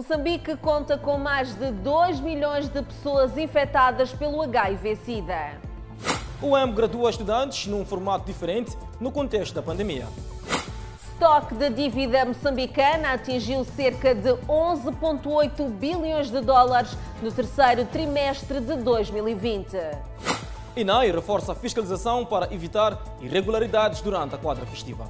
Moçambique conta com mais de 2 milhões de pessoas infectadas pelo HIV-Sida. O EM gradua estudantes num formato diferente no contexto da pandemia. Estoque de dívida moçambicana atingiu cerca de 11,8 bilhões de dólares no terceiro trimestre de 2020. INAI reforça a fiscalização para evitar irregularidades durante a quadra festiva.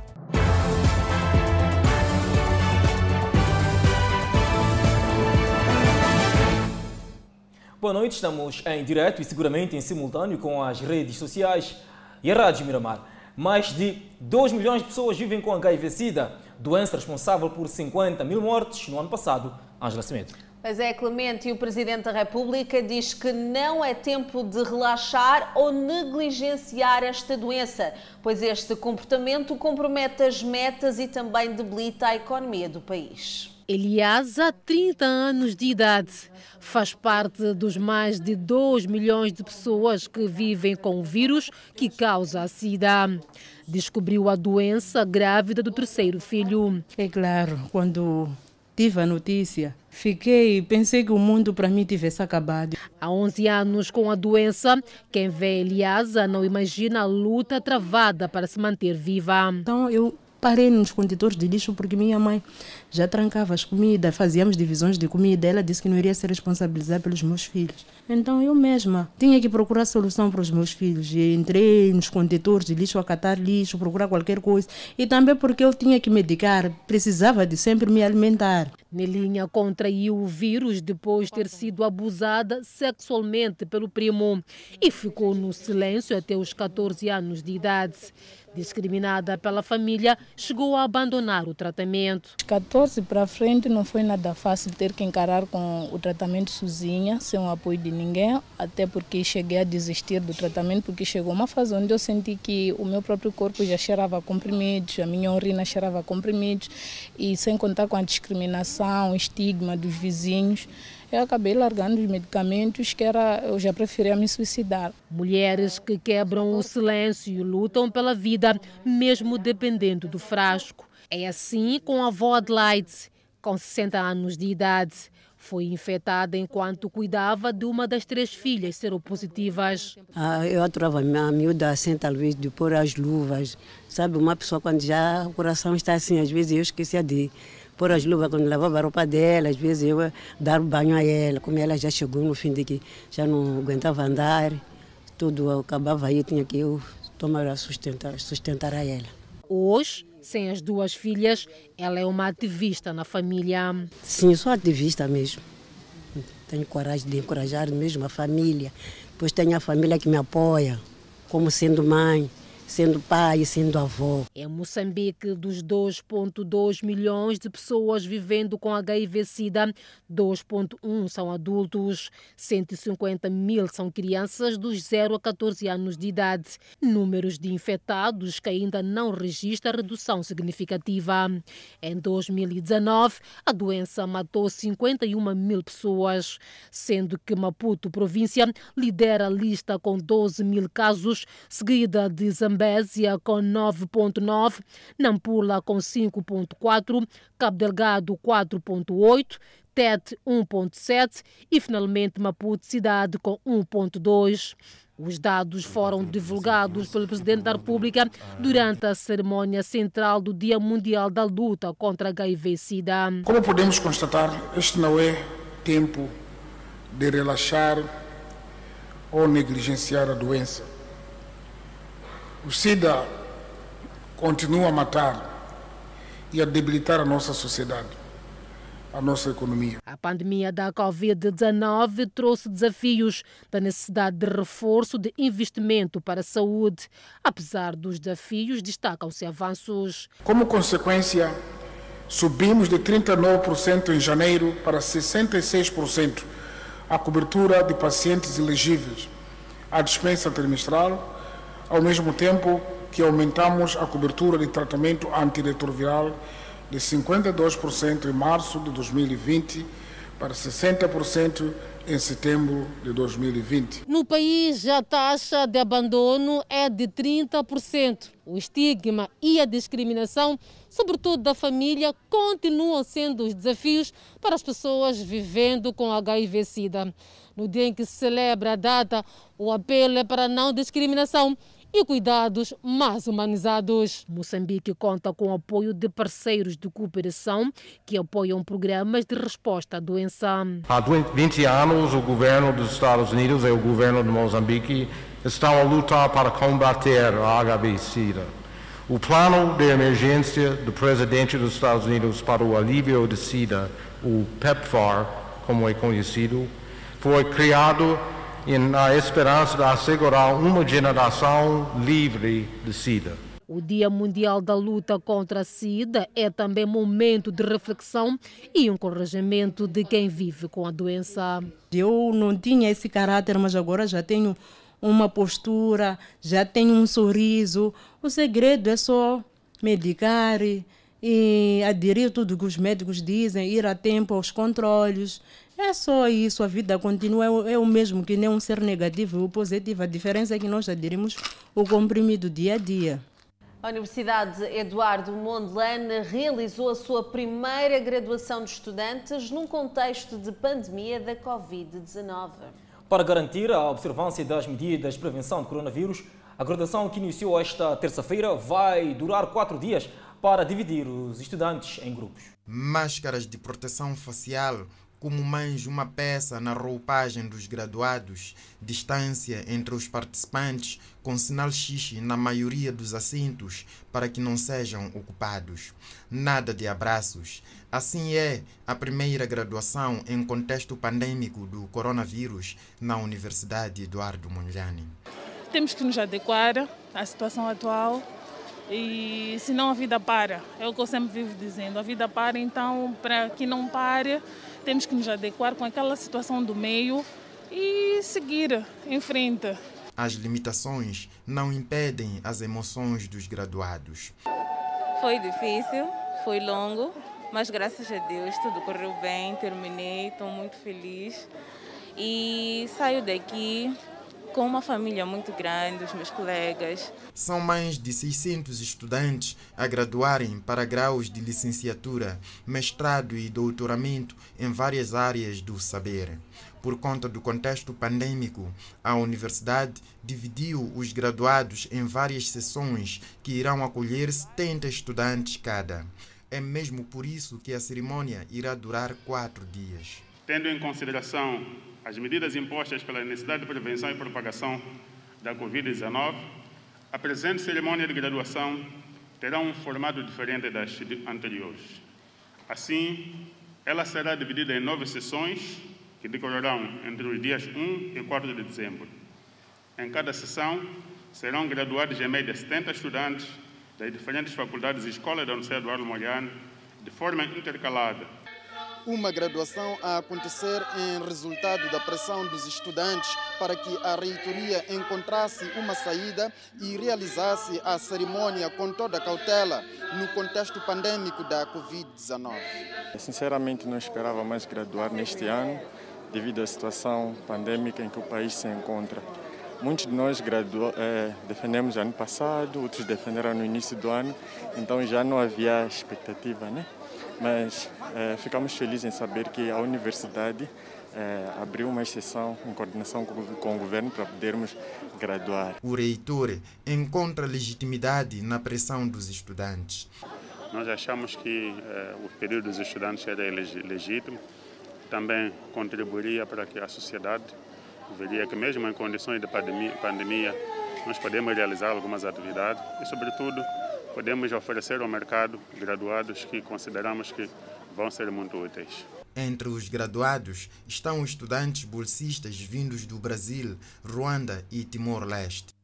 Boa noite, estamos em direto e seguramente em simultâneo com as redes sociais e a Rádio Miramar. Mais de 2 milhões de pessoas vivem com HIV-Sida, doença responsável por 50 mil mortes no ano passado. Ângela Cimento. Pois é, Clemente, e o Presidente da República diz que não é tempo de relaxar ou negligenciar esta doença, pois este comportamento compromete as metas e também debilita a economia do país. Elias, há 30 anos de idade, faz parte dos mais de 2 milhões de pessoas que vivem com o vírus que causa a SIDA. Descobriu a doença grávida do terceiro filho. É claro, quando tive a notícia, fiquei, pensei que o mundo para mim tivesse acabado. Há 11 anos com a doença, quem vê Eliasa não imagina a luta travada para se manter viva. Então eu parei nos contentores de lixo porque minha mãe já trancava as comidas, fazíamos divisões de comida. Ela disse que não iria ser responsabilizada pelos meus filhos. Então eu mesma tinha que procurar solução para os meus filhos. E entrei nos contentores de lixo a catar lixo, procurar qualquer coisa. E também porque eu tinha que medicar, precisava de sempre me alimentar. Nelinha contraiu o vírus depois de ter sido abusada sexualmente pelo primo e ficou no silêncio até os 14 anos de idade. Discriminada pela família, chegou a abandonar o tratamento. 14 para frente não foi nada fácil ter que encarar com o tratamento sozinha, sem o apoio de ninguém, até porque cheguei a desistir do tratamento, porque chegou uma fase onde eu senti que o meu próprio corpo já cheirava comprimidos, a minha urina cheirava comprimidos, e sem contar com a discriminação, o estigma dos vizinhos eu acabei largando os medicamentos que era, eu já preferia me suicidar. Mulheres que quebram o silêncio e lutam pela vida, mesmo dependendo do frasco. É assim com a avó Adelaide, com 60 anos de idade. Foi infectada enquanto cuidava de uma das três filhas seropositivas. Ah, eu aturava a miúda assim, talvez, de pôr as luvas. Sabe, uma pessoa quando já o coração está assim, às vezes eu esquecia de pôr as luvas quando lavava a roupa dela, às vezes eu dar banho a ela, como ela já chegou no fim de que já não aguentava andar, tudo acabava aí, tinha que eu tomar sustentar, sustentar a ela. Hoje, sem as duas filhas, ela é uma ativista na família. Sim, sou ativista mesmo. Tenho coragem de encorajar mesmo a família, pois tenho a família que me apoia, como sendo mãe, sendo pai e sendo avó. Em Moçambique, dos 2,2 milhões de pessoas vivendo com HIV-Sida, 2,1 são adultos, 150 mil são crianças dos 0 a 14 anos de idade. Números de infectados que ainda não registram redução significativa. Em 2019, a doença matou 51 mil pessoas, sendo que Maputo, província, lidera a lista com 12 mil casos, seguida de Zambésia Zambésia com 9,9, Nampula com 5,4, Cabo Delgado 4,8, Tete 1,7 e finalmente Maputo cidade com 1,2. Os dados foram divulgados pelo Presidente da República durante a cerimônia central do Dia Mundial da Luta contra HIV-Sida. Como podemos constatar, este não é tempo de relaxar ou negligenciar a doença. O SIDA continua a matar e a debilitar a nossa sociedade, a nossa economia. A pandemia da Covid-19 trouxe desafios da necessidade de reforço de investimento para a saúde. Apesar dos desafios, destacam-se avanços. Como consequência, subimos de 39% em janeiro para 66% a cobertura de pacientes elegíveis à dispensa trimestral ao mesmo tempo que aumentamos a cobertura de tratamento antirretroviral de 52% em março de 2020 para 60% em setembro de 2020. No país, a taxa de abandono é de 30%. O estigma e a discriminação, sobretudo da família, continuam sendo os desafios para as pessoas vivendo com HIV-Sida. No dia em que se celebra a data, o apelo é para não discriminação e cuidados mais humanizados. Moçambique conta com o apoio de parceiros de cooperação que apoiam programas de resposta à doença. Há 20 anos, o governo dos Estados Unidos e o governo de Moçambique estão a lutar para combater a HIV-Sida. O plano de emergência do presidente dos Estados Unidos para o alívio de SIDA, o PEPFAR, como é conhecido, foi criado na esperança de assegurar uma geração livre de SIDA. O Dia Mundial da Luta contra a SIDA é também momento de reflexão e encorajamento de quem vive com a doença. Eu não tinha esse caráter, mas agora já tenho uma postura, já tenho um sorriso. O segredo é só medicar e aderir tudo que os médicos dizem, ir a tempo aos controles. É só isso, a vida continua, é o mesmo que nem um ser negativo ou positivo. A diferença é que nós aderimos o comprimido dia a dia. A Universidade Eduardo Mondlane realizou a sua primeira graduação de estudantes num contexto de pandemia da Covid-19. Para garantir a observância das medidas de prevenção de coronavírus, a graduação que iniciou esta terça-feira vai durar quatro dias para dividir os estudantes em grupos. Máscaras de proteção facial, como mais uma peça na roupagem dos graduados, distância entre os participantes com sinal X na maioria dos assentos para que não sejam ocupados. Nada de abraços. Assim é a primeira graduação em contexto pandêmico do coronavírus na Universidade Eduardo Mondlane. Temos que nos adequar à situação atual e senão a vida para. É o que eu sempre vivo dizendo. A vida para, então, para que não pare, temos que nos adequar com aquela situação do meio e seguir em frente. As limitações não impedem as emoções dos graduados. Foi difícil, foi longo, mas graças a Deus tudo correu bem, terminei, estou muito feliz e saio daqui com uma família muito grande, os meus colegas. São mais de 600 estudantes a graduarem para graus de licenciatura, mestrado e doutoramento em várias áreas do saber. Por conta do contexto pandêmico, a universidade dividiu os graduados em várias sessões que irão acolher 70 estudantes cada. É mesmo por isso que a cerimônia irá durar quatro dias. Tendo em consideração as medidas impostas pela necessidade de prevenção e propagação da Covid-19, a presente cerimônia de graduação terá um formato diferente das anteriores. Assim, ela será dividida em nove sessões que decorrerão entre os dias 1 e 4 de dezembro. Em cada sessão, serão graduados em média 70 estudantes das diferentes faculdades e escolas da Universidade Eduardo Mondlane, de forma intercalada, uma graduação a acontecer em resultado da pressão dos estudantes para que a reitoria encontrasse uma saída e realizasse a cerimônia com toda a cautela no contexto pandêmico da Covid-19. Sinceramente, não esperava mais graduar neste ano, devido à situação pandêmica em que o país se encontra. Muitos de nós é, defendemos ano passado, outros defenderam no início do ano, então já não havia expectativa, né? Mas é, ficamos felizes em saber que a universidade é, abriu uma exceção em coordenação com, com, o governo para podermos graduar. O reitor encontra legitimidade na pressão dos estudantes. Nós achamos que é, o período dos estudantes era legítimo, também contribuiria para que a sociedade veria que mesmo em condições de pandemia, pandemia nós podemos realizar algumas atividades e, sobretudo, podemos oferecer ao mercado graduados que consideramos que vão ser muito úteis. Entre os graduados estão estudantes bolsistas vindos do Brasil, Ruanda e Timor-Leste.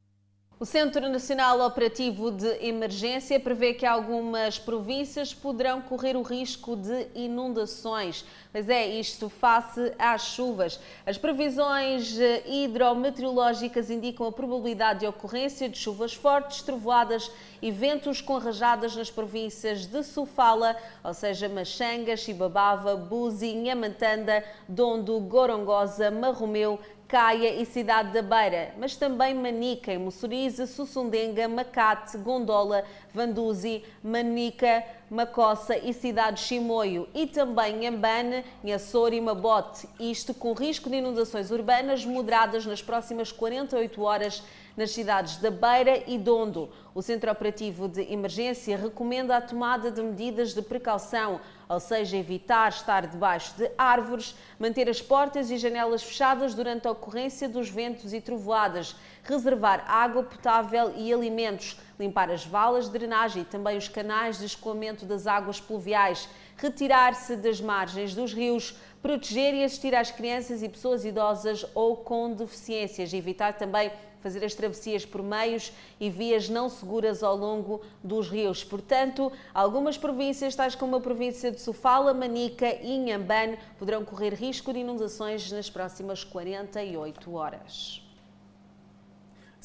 O Centro Nacional Operativo de Emergência prevê que algumas províncias poderão correr o risco de inundações. Mas é isto face às chuvas. As previsões eh, hidrometeorológicas indicam a probabilidade de ocorrência de chuvas fortes, trovoadas e ventos com rajadas nas províncias de Sofala, ou seja, Machanga, Chibabava, Buzi, Inhamantanda, Dondo, Gorongosa, Marromeu, Caia e Cidade da Beira, mas também Manica, Mussurize, Sussundenga, Macate, Gondola, Vanduzi, Manica, Macossa e Cidade de Chimoio e também Ambane, Açor e Mabote, isto com risco de inundações urbanas moderadas nas próximas 48 horas nas cidades da Beira e Dondo. O Centro Operativo de Emergência recomenda a tomada de medidas de precaução, ou seja, evitar estar debaixo de árvores, manter as portas e janelas fechadas durante a ocorrência dos ventos e trovoadas, reservar água potável e alimentos, limpar as valas de drenagem e também os canais de escoamento das águas pluviais, retirar-se das margens dos rios, proteger e assistir às crianças e pessoas idosas ou com deficiências, evitar também fazer as travessias por meios e vias não seguras ao longo dos rios. Portanto, algumas províncias, tais como a província de Sofala, Manica e Inhambane, poderão correr risco de inundações nas próximas 48 horas.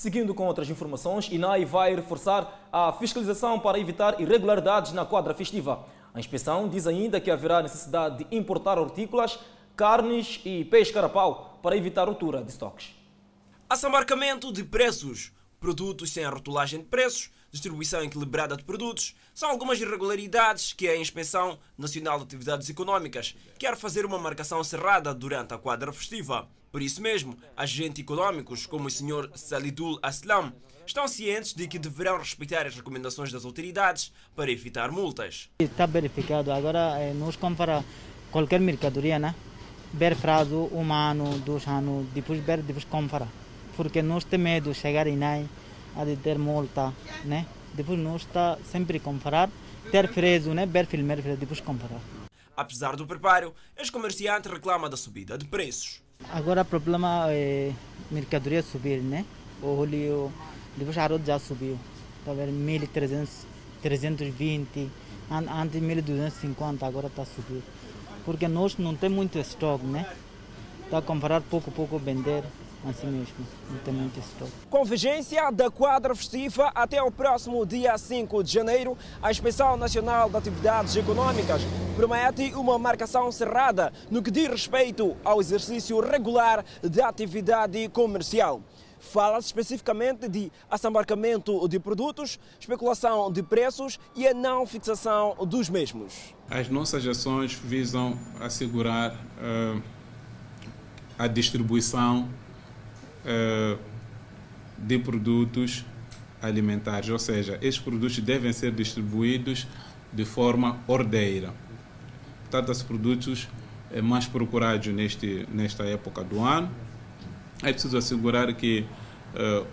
Seguindo com outras informações, INAI vai reforçar a fiscalização para evitar irregularidades na quadra festiva. A inspeção diz ainda que haverá necessidade de importar hortícolas, carnes e peixe carapau para evitar ruptura de estoques. Assambarcamento de preços, produtos sem a rotulagem de preços, distribuição equilibrada de produtos, são algumas irregularidades que a Inspeção Nacional de Atividades Econômicas quer fazer uma marcação cerrada durante a quadra festiva. Por isso mesmo, agentes econômicos como o Sr. Salidul Aslam estão cientes de que deverão respeitar as recomendações das autoridades para evitar multas. Está verificado. Agora, eh, nos compara qualquer mercadoria, né? ver prazo um ano, dois anos, depois ver, depois comprar. Porque nós temos medo de chegar em aí a de ter multa, né? Depois nós está sempre comprar, ter preço, né? Ver filmar, depois comprar. Apesar do preparo, os comerciantes reclamam da subida de preços. Agora o problema é mercadoria subir, né? O óleo, depois a já subiu. Está vendo? 1.320, antes 1.250, agora está subindo. Porque nós não temos muito estoque, né? Está a comprar pouco, pouco, vender assim mesmo, estoque. Com vigência da quadra festiva até o próximo dia 5 de janeiro, a Inspeção Nacional de Atividades Econômicas promete uma marcação cerrada no que diz respeito ao exercício regular da atividade comercial. Fala-se especificamente de assambarcamento de produtos, especulação de preços e a não fixação dos mesmos. As nossas ações visam assegurar uh, a distribuição de produtos alimentares, ou seja, esses produtos devem ser distribuídos de forma ordeira. Trata-se de produtos eh, mais procurados neste, nesta época do ano. É preciso assegurar que uh,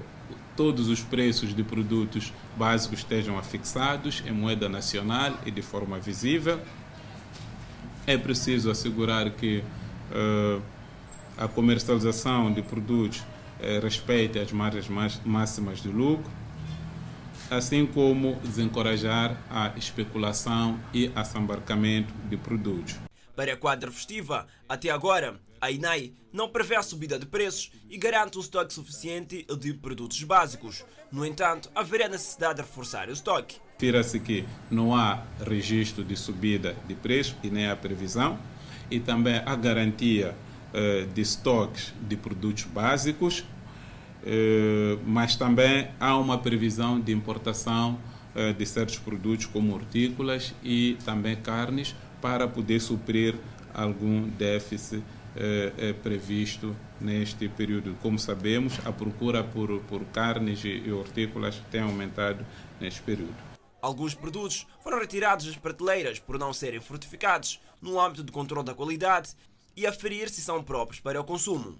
todos os preços de produtos básicos estejam afixados em moeda nacional e de forma visível. É preciso assegurar que uh, a comercialização de produtos respeite as margens máximas de lucro, assim como desencorajar a especulação e assambarcamento de produtos. Para a quadra festiva, até agora, a INAI não prevê a subida de preços e garante um estoque suficiente de produtos básicos. No entanto, haverá necessidade de reforçar o estoque. Refira-se que não há registro de subida de preços e nem há previsão, e também a garantia eh, de estoques de produtos básicos, eh, mas também há uma previsão de importação eh, de certos produtos como hortícolas e também carnes para poder suprir algum déficit eh, eh, previsto neste período. Como sabemos, a procura por, por carnes e hortícolas tem aumentado neste período. Alguns produtos foram retirados das prateleiras por não serem fortificados no âmbito do controle da qualidade e aferir se são próprios para o consumo.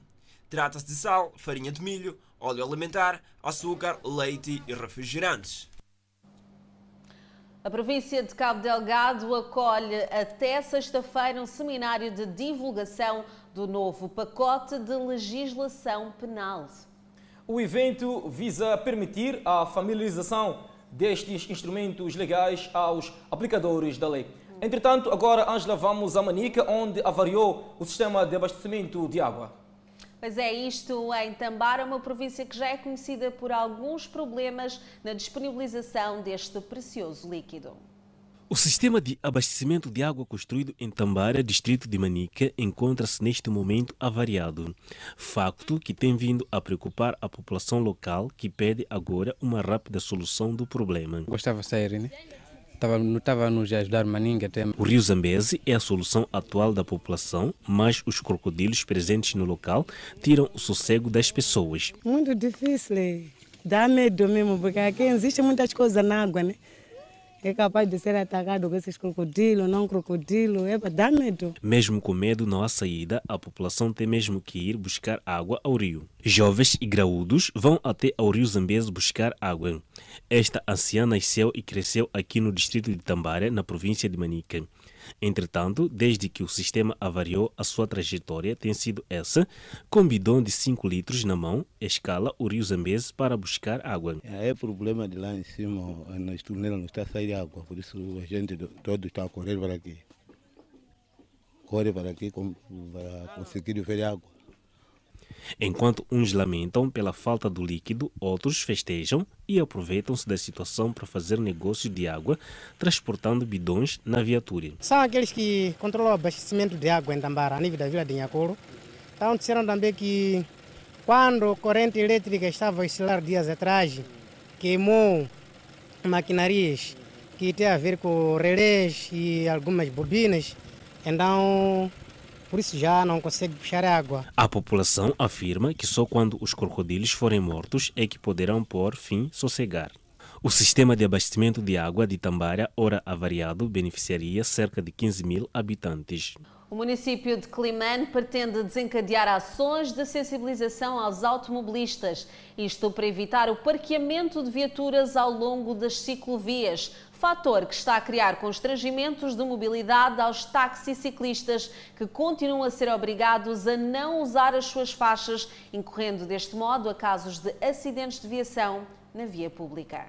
Trata-se de sal, farinha de milho, óleo alimentar, açúcar, leite e refrigerantes. A província de Cabo Delgado acolhe até sexta-feira um seminário de divulgação do novo pacote de legislação penal. O evento visa permitir a familiarização destes instrumentos legais aos aplicadores da lei. Entretanto, agora, Ângela, vamos a Manica, onde avariou o sistema de abastecimento de água. Pois é, isto em Tambara, uma província que já é conhecida por alguns problemas na disponibilização deste precioso líquido. O sistema de abastecimento de água construído em Tambara, distrito de Manica, encontra-se neste momento avariado. Facto que tem vindo a preocupar a população local, que pede agora uma rápida solução do problema. Gostava de sair, né? Tava, não estava a nos ajudar Maninga até. O rio Zambeze é a solução atual da população, mas os crocodilos presentes no local tiram o sossego das pessoas. Muito difícil, dá medo mesmo, porque aqui existem muitas coisas na água, né? É capaz de ser atacado com esses crocodilos, não crocodilo, é para dar medo. Mesmo com medo não há saída, a população tem mesmo que ir buscar água ao rio. Jovens e graúdos vão até ao rio Zambeze buscar água. Esta anciã nasceu e cresceu aqui no distrito de Tambara, na província de Manica. Entretanto, desde que o sistema avariou, a sua trajetória tem sido essa, com bidão de 5 litros na mão, escala o rio Zambeze para buscar água. É problema de lá em cima, nas torneiras não está sair água, por isso a gente todo está a correr para aqui. Corre para aqui para conseguir ver água. Enquanto uns lamentam pela falta do líquido, outros festejam e aproveitam-se da situação para fazer negócio de água, transportando bidões na viatura. São aqueles que controlam o abastecimento de água em Tambara, a nível da vila de Nhacoro. Então disseram também que quando a corrente elétrica estava a oscilar dias atrás, queimou maquinarias que tem a ver com relés e algumas bobinas, então por isso já não consegue puxar água. A população afirma que só quando os crocodilos forem mortos é que poderão pôr fim sossegar. O sistema de abastecimento de água de Tambara, ora avariado, beneficiaria cerca de 15 mil habitantes. O município de Climane pretende desencadear ações de sensibilização aos automobilistas, isto para evitar o parqueamento de viaturas ao longo das ciclovias, fator que está a criar constrangimentos de mobilidade aos taxiciclistas que continuam a ser obrigados a não usar as suas faixas, incorrendo deste modo a casos de acidentes de viação na via pública.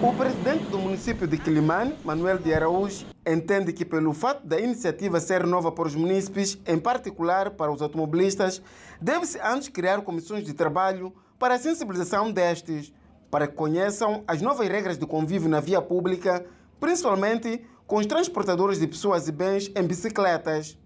O presidente do município de Quilimane, Manuel de Araújo, entende que pelo fato da iniciativa ser nova para os munícipes, em particular para os automobilistas, deve-se antes criar comissões de trabalho para a sensibilização destes, para que conheçam as novas regras de convívio na via pública, principalmente com os transportadores de pessoas e bens em bicicletas.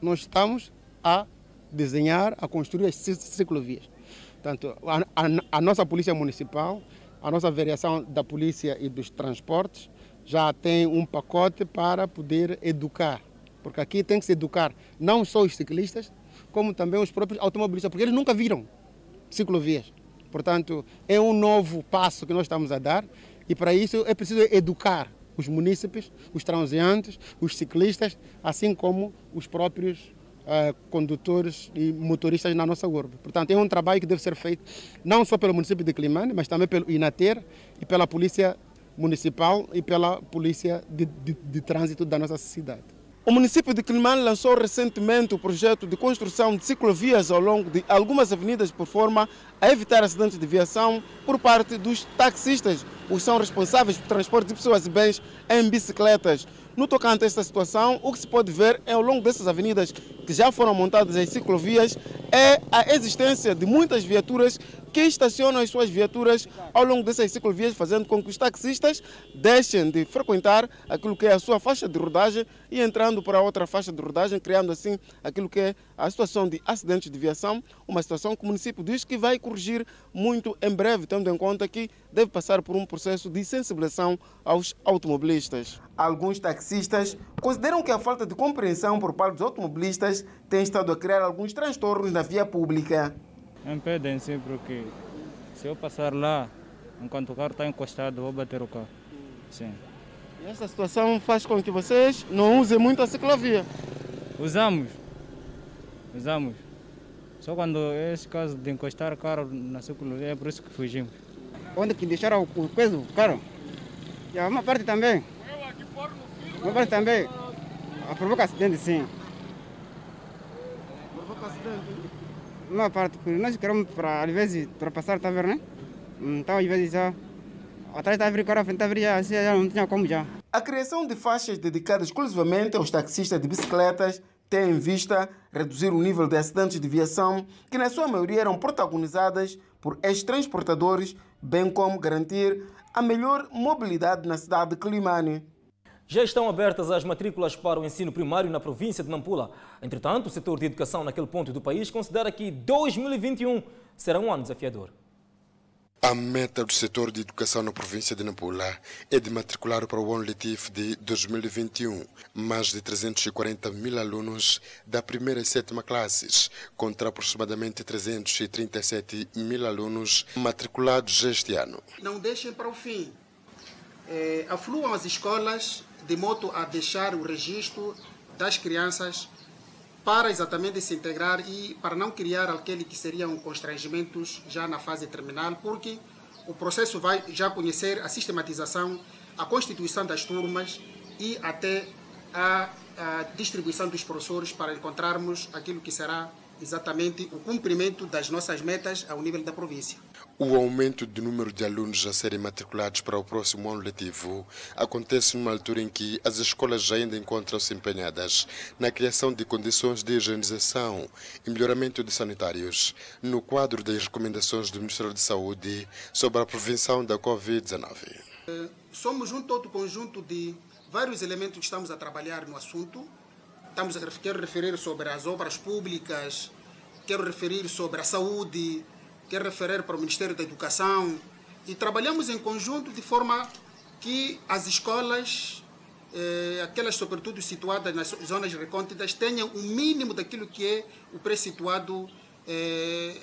Nós estamos a desenhar, a construir as ciclovias. Portanto, a, a, a nossa Polícia Municipal, a nossa Variação da Polícia e dos Transportes já tem um pacote para poder educar. Porque aqui tem que se educar não só os ciclistas, como também os próprios automobilistas, porque eles nunca viram ciclovias. Portanto, é um novo passo que nós estamos a dar e para isso é preciso educar os munícipes, os transeantes, os ciclistas, assim como os próprios uh, condutores e motoristas na nossa urbe. Portanto, é um trabalho que deve ser feito não só pelo município de Climane, mas também pelo INATER e pela Polícia Municipal e pela Polícia de, de, de Trânsito da nossa cidade. O município de Climane lançou recentemente o projeto de construção de ciclovias ao longo de algumas avenidas por forma a evitar acidentes de viação por parte dos taxistas, os são responsáveis pelo transporte de pessoas e bens em bicicletas. No tocante a esta situação, o que se pode ver é ao longo dessas avenidas que já foram montadas em ciclovias é a existência de muitas viaturas que estacionam as suas viaturas ao longo dessas ciclovias, fazendo com que os taxistas deixem de frequentar aquilo que é a sua faixa de rodagem e entrando para outra faixa de rodagem, criando assim aquilo que é a situação de acidentes de viação, uma situação que o município diz que vai corrigir muito em breve, tendo em conta que deve passar por um processo de sensibilização aos automobilistas. Alguns taxistas consideram que a falta de compreensão por parte dos automobilistas tem estado a criar alguns transtornos na via pública impedem sim, porque se eu passar lá, enquanto o carro está encostado, vou bater o carro. Sim. E essa situação faz com que vocês não usem muito a ciclovia? Usamos. Usamos. Só quando é esse caso de encostar o carro na ciclovia, é por isso que fugimos. Onde que deixaram o peso do carro? E uma parte também. Uma parte também. Provoca acidente, sim. Provoca acidente? Uma parte, nós queremos, às vezes, vendo, né? Então, às vezes, já, atrás da frente da já não tinha como já. A criação de faixas dedicadas exclusivamente aos taxistas de bicicletas tem em vista reduzir o nível de acidentes de viação, que na sua maioria eram protagonizadas por ex-transportadores, bem como garantir a melhor mobilidade na cidade de Climane. Já estão abertas as matrículas para o ensino primário na província de Nampula. Entretanto, o setor de educação naquele ponto do país considera que 2021 será um ano desafiador. A meta do setor de educação na província de Nampula é de matricular para o ano letivo de 2021 mais de 340 mil alunos da primeira e sétima classes, contra aproximadamente 337 mil alunos matriculados este ano. Não deixem para o fim. É, afluam as escolas de modo a deixar o registro das crianças para exatamente se integrar e para não criar aquele que seriam constrangimentos já na fase terminal, porque o processo vai já conhecer a sistematização, a constituição das turmas e até a, a distribuição dos professores para encontrarmos aquilo que será exatamente o cumprimento das nossas metas ao nível da província. O aumento do número de alunos a serem matriculados para o próximo ano letivo acontece numa altura em que as escolas ainda encontram-se empenhadas na criação de condições de higienização e melhoramento de sanitários, no quadro das recomendações do Ministério da Saúde sobre a prevenção da Covid-19. Eh, somos um todo conjunto de vários elementos que estamos a trabalhar no assunto. Estamos a, quero referir sobre as obras públicas, quero referir sobre a saúde, quer referir para o Ministério da Educação e trabalhamos em conjunto de forma que as escolas, eh, aquelas sobretudo situadas nas zonas recônditas, tenham o um mínimo daquilo que é o pré-situado eh,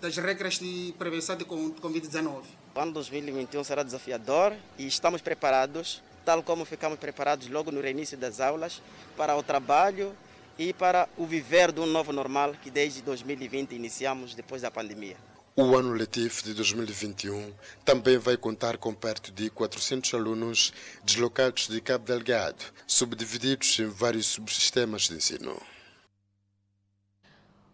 das regras de prevenção de Covid-19. O ano 2021 será desafiador e estamos preparados, tal como ficamos preparados logo no início das aulas, para o trabalho e para o viver um novo normal que desde 2020 iniciamos depois da pandemia. O ano letivo de 2021 também vai contar com perto de 400 alunos deslocados de Cabo Delgado, subdivididos em vários subsistemas de ensino.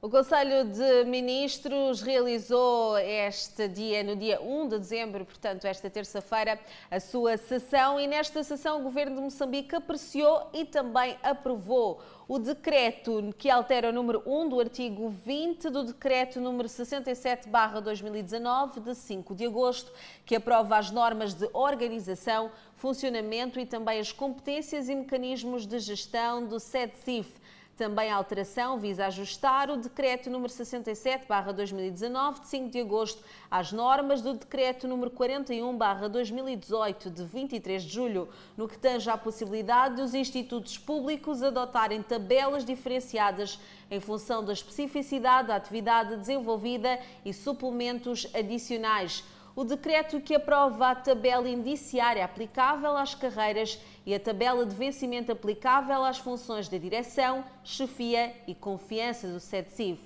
O Conselho de Ministros realizou este dia, no dia 1 de dezembro, portanto, esta terça-feira, a sua sessão e nesta sessão o Governo de Moçambique apreciou e também aprovou o decreto que altera o número 1 do artigo 20 do decreto número 67/2019 de 5 de agosto, que aprova as normas de organização, funcionamento e também as competências e mecanismos de gestão do SEDCIF. Também a alteração visa ajustar o Decreto número 67/2019 de 5 de agosto às normas do Decreto número 41/2018 de 23 de julho, no que tange à possibilidade de os institutos públicos adotarem tabelas diferenciadas em função da especificidade da atividade desenvolvida e suplementos adicionais o decreto que aprova a tabela indiciária aplicável às carreiras e a tabela de vencimento aplicável às funções de direção, chefia e confiança do SEDCIV.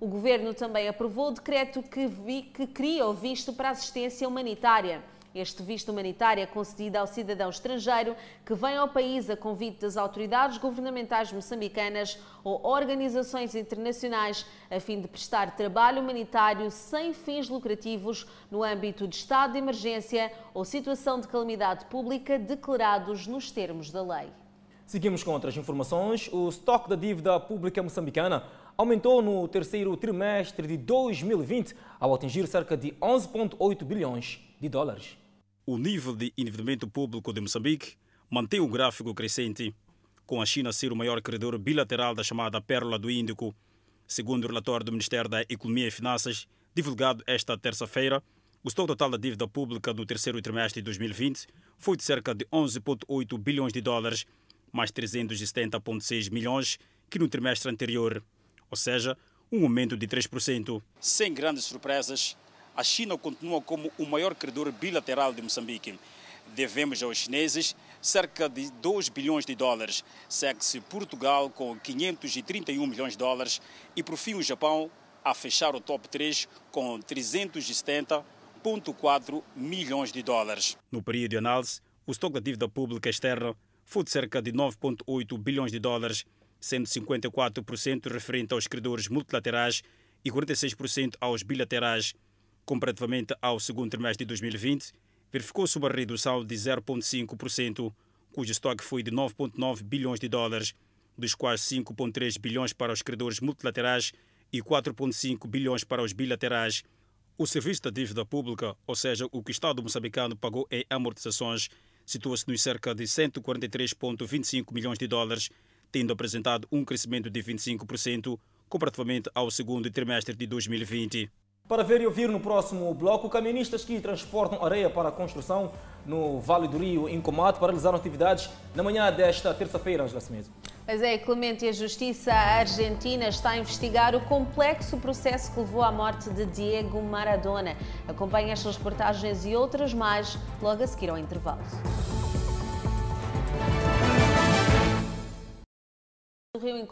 O Governo também aprovou o decreto que, vi, que cria o visto para assistência humanitária. Este visto humanitário é concedido ao cidadão estrangeiro que vem ao país a convite das autoridades governamentais moçambicanas ou organizações internacionais a fim de prestar trabalho humanitário sem fins lucrativos no âmbito de estado de emergência ou situação de calamidade pública declarados nos termos da lei. Seguimos com outras informações. O estoque da dívida pública moçambicana aumentou no terceiro trimestre de 2020 ao atingir cerca de 11,8 bilhões de dólares. O nível de endividamento público de Moçambique mantém um gráfico crescente, com a China ser o maior credor bilateral da chamada Pérola do Índico. Segundo o relatório do Ministério da Economia e Finanças, divulgado esta terça-feira, o estoque total da dívida pública no terceiro trimestre de 2020 foi de cerca de 11,8 bilhões de dólares, mais 370,6 milhões que no trimestre anterior, ou seja, um aumento de 3%. Sem grandes surpresas, a China continua como o maior credor bilateral de Moçambique. Devemos aos chineses cerca de 2 bilhões de dólares, segue-se Portugal com 531 milhões de dólares e, por fim, o Japão a fechar o top 3 com 370,4 milhões de dólares. No período de análise, o estoque da dívida pública externa foi de cerca de 9,8 bilhões de dólares, sendo 54% referente aos credores multilaterais e 46% aos bilaterais. Comparativamente ao segundo trimestre de 2020, verificou-se uma redução de 0,5%, cujo estoque foi de 9,9 bilhões de dólares, dos quais 5,3 bilhões para os credores multilaterais e 4,5 bilhões para os bilaterais. O serviço da dívida pública, ou seja, o que o Estado moçambicano pagou em amortizações, situa-se nos cerca de 143,25 milhões de dólares, tendo apresentado um crescimento de 25% comparativamente ao segundo trimestre de 2020. Para ver e ouvir no próximo bloco, caministas que transportam areia para a construção no Vale do Rio, em Comate, paralisaram atividades na manhã desta terça-feira, Angela Smith. Mas é, Clemente, a Justiça Argentina está a investigar o complexo processo que levou à morte de Diego Maradona. Acompanhe estas reportagens e outras mais logo a seguir ao intervalo. Rio em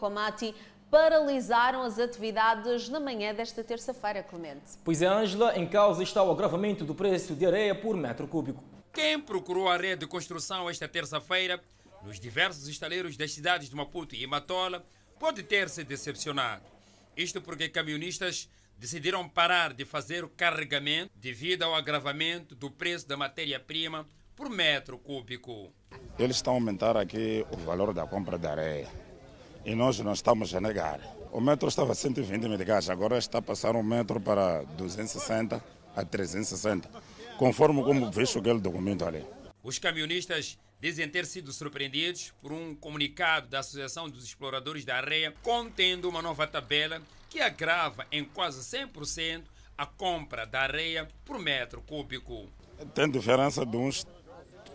paralisaram as atividades na manhã desta terça-feira, Clemente. Pois é, Ângela, em causa está o agravamento do preço de areia por metro cúbico. Quem procurou a rede de construção esta terça-feira nos diversos estaleiros das cidades de Maputo e Matola pode ter se decepcionado. Isto porque camionistas decidiram parar de fazer o carregamento devido ao agravamento do preço da matéria-prima por metro cúbico. Eles estão a aumentar aqui o valor da compra da areia e nós não estamos a negar. O metro estava a 120 meticais, agora está a passar um metro para 260 a 360, conforme como vejo aquele documento ali. Os camionistas dizem ter sido surpreendidos por um comunicado da Associação dos Exploradores da Areia contendo uma nova tabela que agrava em quase 100% a compra da areia por metro cúbico. Tem diferença de uns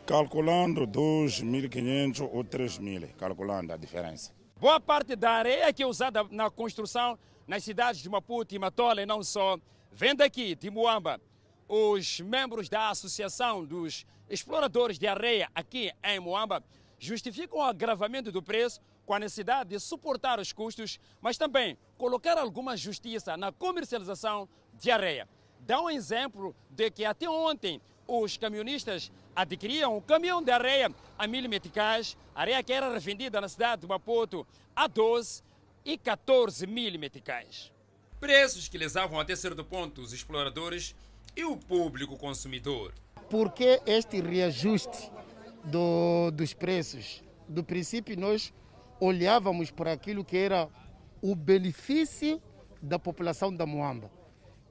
calculando 2.500 ou 3.000, calculando a diferença. Boa parte da areia que é usada na construção nas cidades de Maputo e Matola e não só, vem daqui, de Moamba. Os membros da Associação dos Exploradores de Areia aqui em Moamba justificam o agravamento do preço com a necessidade de suportar os custos, mas também colocar alguma justiça na comercialização de areia. Dá um exemplo de que até ontem os camionistas adquiriam um caminhão de areia a mil meticais, areia que era revendida na cidade de Maputo a 12 e 14 mil meticais. Preços que lesavam até certo ponto os exploradores e o público consumidor. Por que este reajuste do, dos preços? Do princípio, nós olhávamos para aquilo que era o benefício da população da Moamba.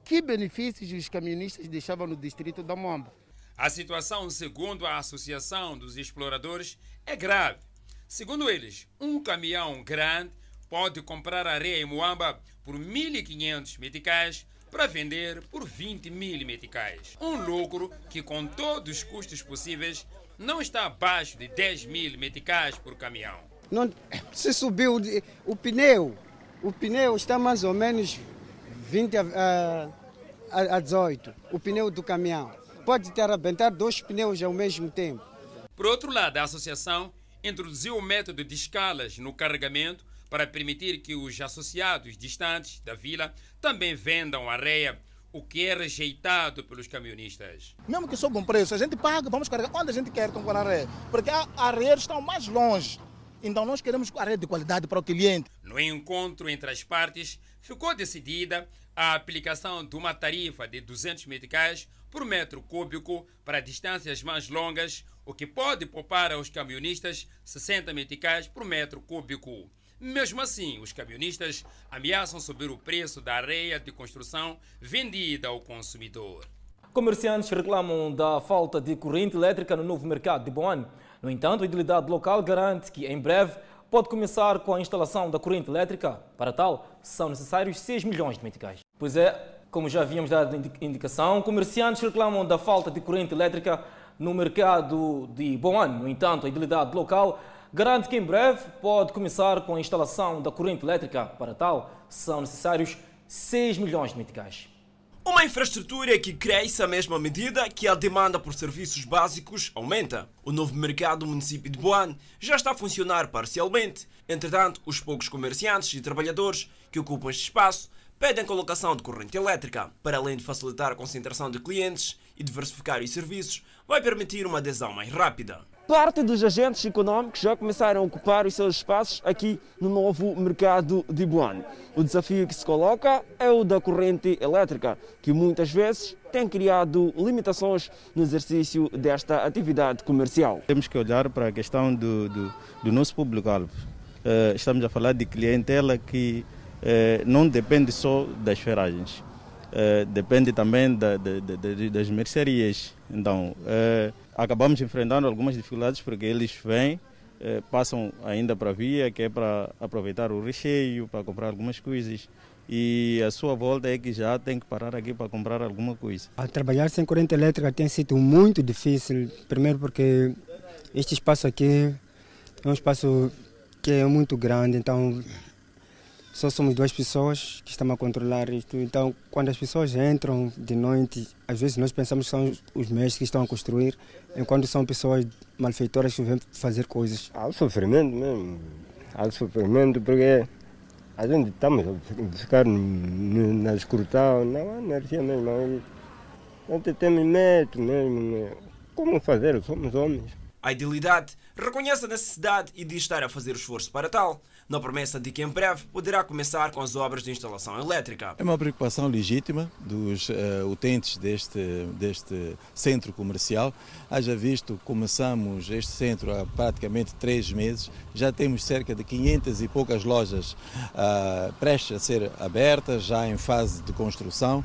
Que benefícios os camionistas deixavam no distrito da Moamba? A situação, segundo a Associação dos Exploradores, é grave. Segundo eles, um caminhão grande pode comprar areia em Moamba por 1.500 meticais para vender por 20 mil meticais. Um lucro que, com todos os custos possíveis, não está abaixo de 10 mil meticais por caminhão. Não, se subiu o pneu, o pneu está mais ou menos 20 a, a, a 18, o pneu do caminhão. Pode ter arrebentado dois pneus ao mesmo tempo. Por outro lado, a associação introduziu o método de escalas no carregamento para permitir que os associados distantes da vila também vendam areia, o que é rejeitado pelos camionistas. Mesmo que soube um preço, a gente paga, vamos carregar onde a gente quer com a areia, porque a areias estão mais longe. Então nós queremos areia de qualidade para o cliente. No encontro entre as partes, ficou decidida a aplicação de uma tarifa de 200 meticais por metro cúbico para distâncias mais longas, o que pode poupar aos camionistas 60 meticais por metro cúbico. Mesmo assim, os camionistas ameaçam subir o preço da areia de construção vendida ao consumidor. Comerciantes reclamam da falta de corrente elétrica no novo mercado de Boane. No entanto, a idilidade local garante que, em breve, pode começar com a instalação da corrente elétrica. Para tal, são necessários 6 milhões de meticais. Pois é, como já havíamos dado indicação, comerciantes reclamam da falta de corrente elétrica no mercado de Boane. No entanto, a idilidade local garante que em breve pode começar com a instalação da corrente elétrica. Para tal, são necessários 6 milhões de meticais. Uma infraestrutura que cresce à mesma medida que a demanda por serviços básicos aumenta. O novo mercado do município de Boane já está a funcionar parcialmente. Entretanto, os poucos comerciantes e trabalhadores que ocupam este espaço pedem a colocação de corrente elétrica. Para além de facilitar a concentração de clientes e diversificar os serviços, vai permitir uma adesão mais rápida. Parte dos agentes econômicos já começaram a ocupar os seus espaços aqui no novo mercado de Buane. O desafio que se coloca é o da corrente elétrica, que muitas vezes tem criado limitações no exercício desta atividade comercial. Temos que olhar para a questão do, do, do nosso público-alvo. Uh, estamos a falar de clientela que uh, não depende só das ferragens, uh, depende também da, da, da, das mercearias. Então, acabamos enfrentando algumas dificuldades porque eles vêm, eh, passam ainda para a via, que é para aproveitar o recheio, para comprar algumas coisas. E a sua volta é que já tem que parar aqui para comprar alguma coisa. A trabalhar sem corrente elétrica tem sido muito difícil. Primeiro porque este espaço aqui é um espaço que é muito grande, então só somos duas pessoas que estamos a controlar isto. Então, quando as pessoas entram de noite, às vezes nós pensamos que são os mestres que estão a construir, enquanto são pessoas malfeitoras que vêm fazer coisas. Há sofrimento mesmo, há sofrimento porque a gente estamos a ficar na escrutão, não há energia mesmo. Não temos medo mesmo. Né? Como fazer? Somos homens. A idealidade reconhece a necessidade e diz estar a fazer esforço para tal na promessa de que em breve poderá começar com as obras de instalação elétrica. É uma preocupação legítima dos uh, utentes deste, deste centro comercial. Haja visto, começamos este centro há praticamente três meses, já temos cerca de 500 e poucas lojas uh, prestes a ser abertas, já em fase de construção.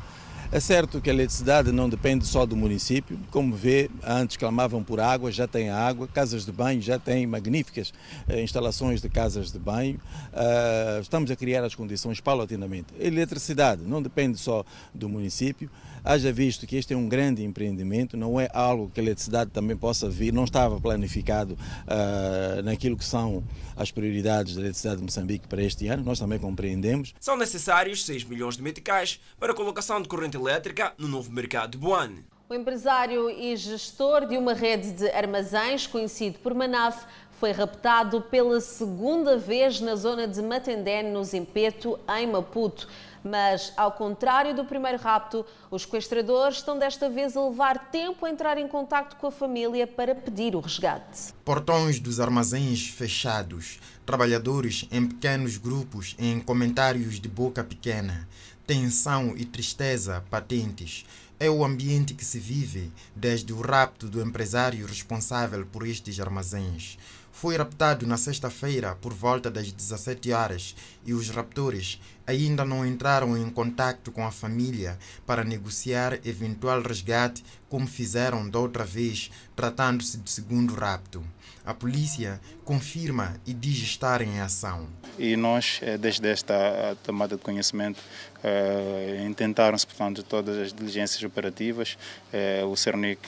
É certo que a eletricidade não depende só do município. Como vê, antes clamavam por água, já tem água. Casas de banho já têm magníficas eh, instalações de casas de banho. Uh, estamos a criar as condições paulatinamente. A eletricidade não depende só do município. Haja visto que este é um grande empreendimento, não é algo que a eletricidade também possa vir, não estava planificado uh, naquilo que são as prioridades da eletricidade de Moçambique para este ano, nós também compreendemos. São necessários 6 milhões de meticais para a colocação de corrente elétrica no novo mercado de Boane. O empresário e gestor de uma rede de armazéns, conhecido por Manaf, foi raptado pela segunda vez na zona de Matendé, no Zimpeto, em Maputo. Mas, ao contrário do primeiro rapto, os sequestradores estão desta vez a levar tempo a entrar em contato com a família para pedir o resgate. Portões dos armazéns fechados, trabalhadores em pequenos grupos em comentários de boca pequena, tensão e tristeza patentes. É o ambiente que se vive desde o rapto do empresário responsável por estes armazéns foi raptado na sexta-feira por volta das 17 horas e os raptores ainda não entraram em contato com a família para negociar eventual resgate, como fizeram da outra vez, tratando-se de segundo rapto. A polícia confirma e diz estar em ação. E nós, eh, desde esta tomada de conhecimento, uh, intentaram-se, portanto, todas as diligências operativas. Uh, o CERNIC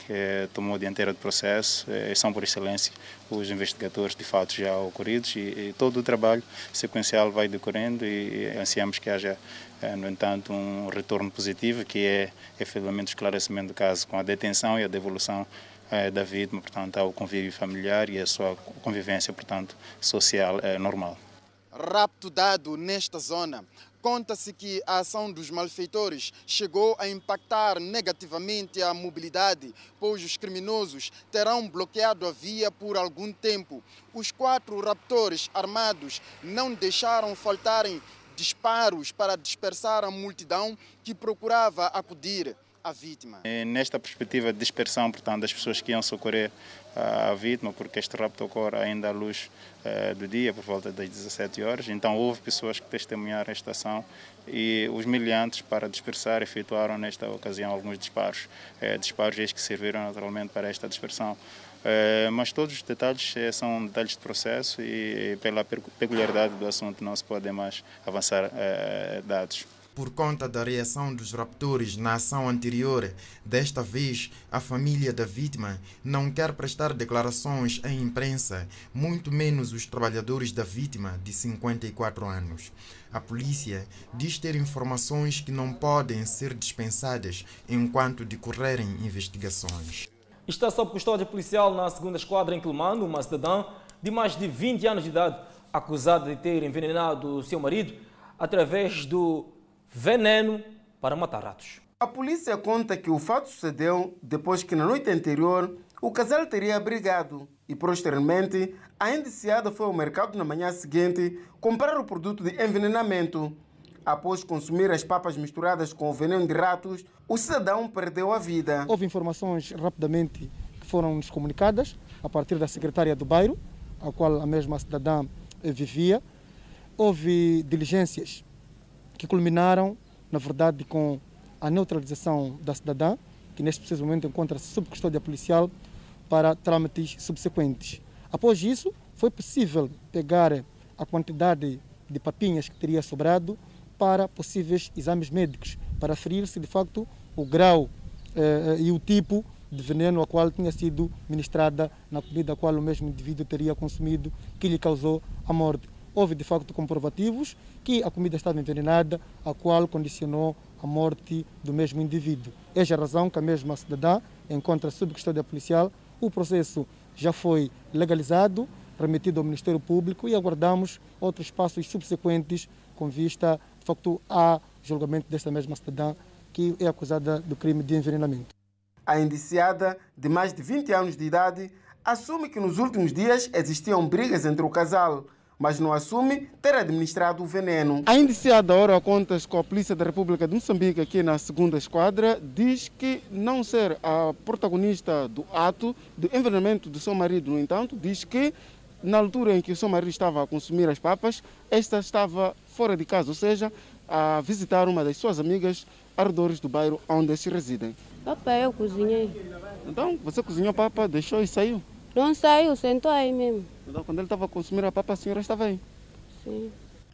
tomou a dianteira do processo, uh, são por excelência os investigadores de fatos já ocorridos e, e, todo o trabalho sequencial vai decorrendo e, e ansiamos que haja, no entanto, um retorno positivo, que é efetivamente o esclarecimento do caso com a detenção e a devolução da vítima, portanto, ao convívio familiar e a sua convivência, portanto, social normal. Rapto dado nesta zona Conta-se que a ação dos malfeitores chegou a impactar negativamente a mobilidade, pois os criminosos terão bloqueado a via por algum tempo. Os quatro raptores armados não deixaram faltarem disparos para dispersar a multidão que procurava acudir à vítima. Nesta perspectiva de dispersão, portanto, das pessoas que iam socorrer a vítima, porque este rapto ocorre ainda à luz uh, do dia, por volta das 17 horas. Então, houve pessoas que testemunharam esta ação e os miliantes, para dispersar, efetuaram nesta ocasião alguns disparos. Uh, disparos estes que serviram naturalmente para esta dispersão. Uh, mas todos os detalhes são detalhes de processo e, pela peculiaridade do assunto, não se pode mais avançar dados por conta da reação dos raptores na ação anterior. Desta vez, a família da vítima não quer prestar declarações à imprensa, muito menos os trabalhadores da vítima, de 54 anos. A polícia diz ter informações que não podem ser dispensadas enquanto decorrerem investigações. Está sob custódia policial na segunda esquadra em Quilmando uma cidadã de mais de 20 anos de idade, acusada de ter envenenado seu marido através do veneno para matar ratos. A polícia conta que o fato sucedeu depois que na noite anterior o casal teria brigado. e posteriormente a indiciada foi ao mercado na manhã seguinte comprar o produto de envenenamento. Após consumir as papas misturadas com o veneno de ratos, o cidadão perdeu a vida. Houve informações rapidamente que foram nos comunicadas a partir da secretária do bairro, a qual a mesma cidadã vivia. Houve diligências que culminaram, na verdade, com a neutralização da cidadã, que neste preciso momento encontra-se sob custódia policial para trâmites subsequentes. Após isso, foi possível pegar a quantidade de papinhas que teria sobrado para possíveis exames médicos, para aferir se de facto o grau eh, e o tipo de veneno a qual tinha sido ministrada na comida a qual o mesmo indivíduo teria consumido, que lhe causou a morte. Houve de facto comprovativos que a comida estava envenenada, a qual condicionou a morte do mesmo indivíduo. Esta é a razão que a mesma cidadã encontra sob custódia policial. O processo já foi legalizado, remetido ao Ministério Público e aguardamos outros passos subsequentes com vista, de facto, a julgamento desta mesma cidadã que é acusada do crime de envenenamento. A indiciada, de mais de 20 anos de idade, assume que nos últimos dias existiam brigas entre o casal, mas não assume ter administrado o veneno. A indiciada, ora contas com a Polícia da República de Moçambique, aqui na segunda esquadra, diz que não ser a protagonista do ato de envenenamento do seu marido, no entanto, diz que na altura em que o seu marido estava a consumir as papas, esta estava fora de casa, ou seja, a visitar uma das suas amigas arredores do bairro onde se residem. Papai, eu cozinhei. Então, você cozinhou papa, deixou e saiu? Não saiu, sentou aí mesmo. Então, quando ele estava a consumir a papa, a senhora estava aí? Sim.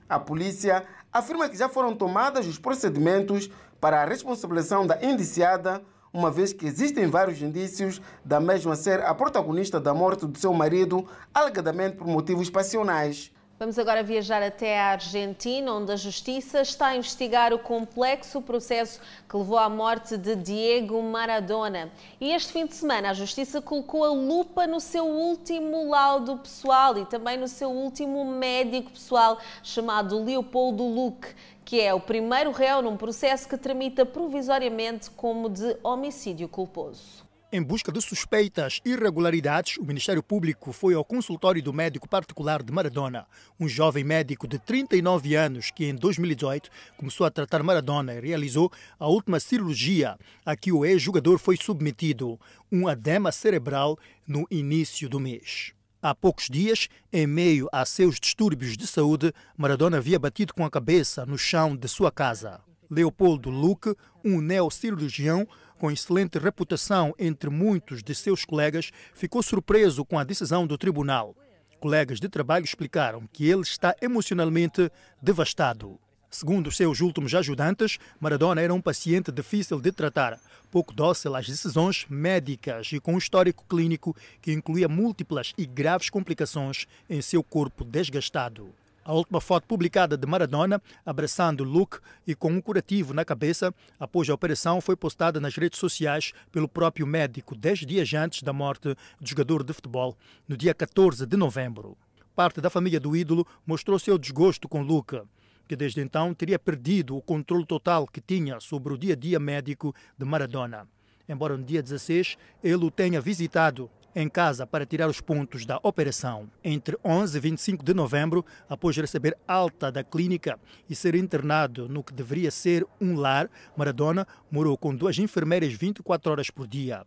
A polícia afirma que já foram tomados os procedimentos para a responsabilização da indiciada, uma vez que existem vários indícios da mesma ser a protagonista da morte do seu marido, alegadamente por motivos passionais. Vamos agora viajar até a Argentina, onde a Justiça está a investigar o complexo processo que levou à morte de Diego Maradona. E este fim de semana a Justiça colocou a lupa no seu último laudo pessoal e também no seu último médico pessoal, chamado Leopoldo Luque, que é o primeiro réu num processo que tramita provisoriamente como de homicídio culposo. Em busca de suspeitas irregularidades, o Ministério Público foi ao consultório do médico particular de Maradona, um jovem médico de 39 anos que em 2018 começou a tratar Maradona e realizou a última cirurgia a que o ex-jogador foi submetido, um edema cerebral, no início do mês. Há poucos dias, em meio a seus distúrbios de saúde, Maradona havia batido com a cabeça no chão de sua casa. Leopoldo Luque, um neocirurgião, com excelente reputação entre muitos de seus colegas, ficou surpreso com a decisão do tribunal. Colegas de trabalho explicaram que ele está emocionalmente devastado. Segundo seus últimos ajudantes, Maradona era um paciente difícil de tratar, pouco dócil às decisões médicas e com um histórico clínico que incluía múltiplas e graves complicações em seu corpo desgastado. A última foto publicada de Maradona, abraçando Luke e com um curativo na cabeça após a operação, foi postada nas redes sociais pelo próprio médico dez dias antes da morte do jogador de futebol, no dia 14 de novembro. Parte da família do ídolo mostrou seu desgosto com Luke, que desde então teria perdido o controle total que tinha sobre o dia a dia médico de Maradona. Embora no dia 16 ele o tenha visitado em casa para tirar os pontos da operação. Entre 11 e 25 de novembro, após receber alta da clínica e ser internado no que deveria ser um lar, Maradona morou com duas enfermeiras 24 horas por dia.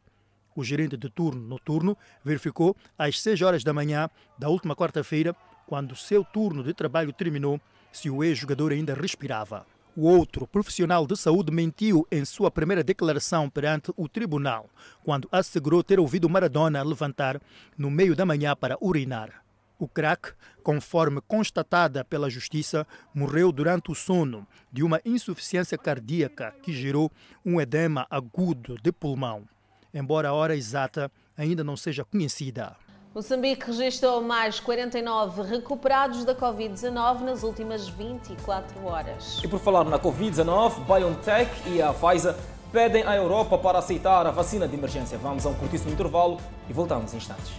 O gerente de turno noturno verificou às 6 horas da manhã da última quarta-feira, quando seu turno de trabalho terminou, se o ex-jogador ainda respirava. O outro profissional de saúde mentiu em sua primeira declaração perante o tribunal, quando assegurou ter ouvido Maradona levantar no meio da manhã para urinar. O crack, conforme constatada pela justiça, morreu durante o sono de uma insuficiência cardíaca que gerou um edema agudo de pulmão, embora a hora exata ainda não seja conhecida. Moçambique registrou mais 49 recuperados da Covid-19 nas últimas 24 horas. E por falar na Covid-19, BioNTech e a Pfizer pedem à Europa para aceitar a vacina de emergência. Vamos a um curtíssimo intervalo e voltamos em instantes.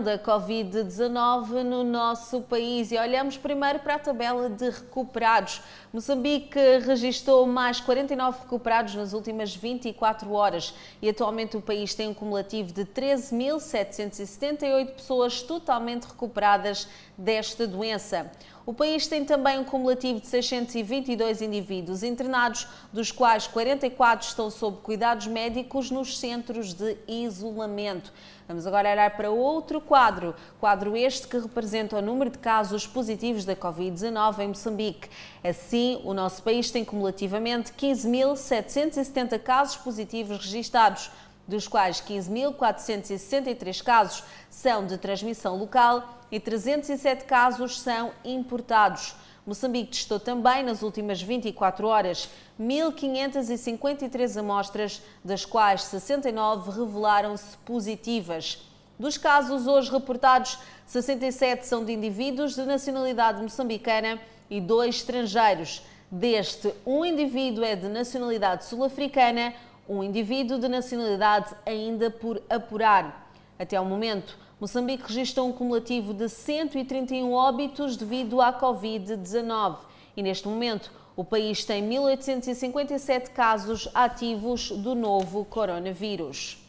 Da Covid-19 no nosso país e olhamos primeiro para a tabela de recuperados. Moçambique registrou mais 49 recuperados nas últimas 24 horas e atualmente o país tem um cumulativo de 13.778 pessoas totalmente recuperadas desta doença. O país tem também um cumulativo de 622 indivíduos internados, dos quais 44 estão sob cuidados médicos nos centros de isolamento. Vamos agora olhar para outro quadro, quadro este que representa o número de casos positivos da Covid-19 em Moçambique. Assim, o nosso país tem cumulativamente 15.770 casos positivos registados dos quais 15.463 casos são de transmissão local e 307 casos são importados. Moçambique testou também, nas últimas 24 horas, 1.553 amostras, das quais 69 revelaram-se positivas. Dos casos hoje reportados, 67 são de indivíduos de nacionalidade moçambicana e dois estrangeiros. Deste, um indivíduo é de nacionalidade sul-africana, um indivíduo de nacionalidade ainda por apurar. Até ao momento, Moçambique registrou um cumulativo de 131 óbitos devido à Covid-19 e neste momento o país tem 1.857 casos ativos do novo coronavírus.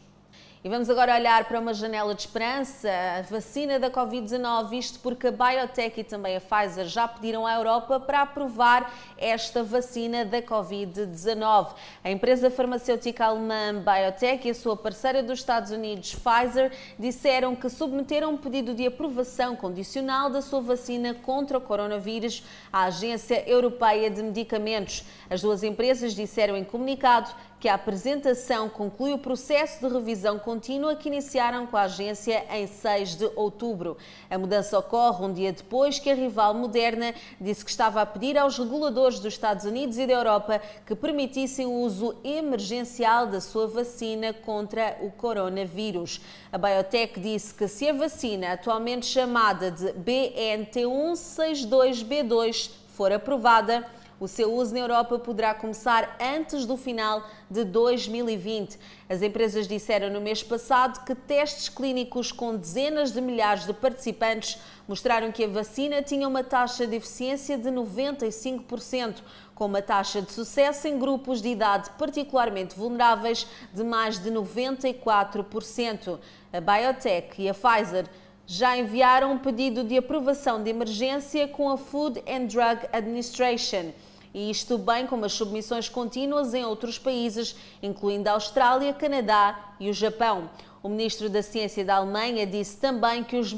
E vamos agora olhar para uma janela de esperança, a vacina da Covid-19, isto porque a Biotech e também a Pfizer já pediram à Europa para aprovar esta vacina da Covid-19. A empresa farmacêutica alemã Biotech e a sua parceira dos Estados Unidos, Pfizer, disseram que submeteram um pedido de aprovação condicional da sua vacina contra o coronavírus à Agência Europeia de Medicamentos. As duas empresas disseram em comunicado que a apresentação conclui o processo de revisão contínua que iniciaram com a agência em 6 de outubro. A mudança ocorre um dia depois que a rival Moderna disse que estava a pedir aos reguladores dos Estados Unidos e da Europa que permitissem o uso emergencial da sua vacina contra o coronavírus. A Biotech disse que se a vacina, atualmente chamada de BNT162B2, for aprovada, o seu uso na Europa poderá começar antes do final de 2020. As empresas disseram no mês passado que testes clínicos com dezenas de milhares de participantes mostraram que a vacina tinha uma taxa de eficiência de 95%, com uma taxa de sucesso em grupos de idade particularmente vulneráveis de mais de 94%. A Biotech e a Pfizer já enviaram um pedido de aprovação de emergência com a Food and Drug Administration e isto bem como as submissões contínuas em outros países, incluindo a Austrália, Canadá e o Japão. O ministro da Ciência da Alemanha disse também que os,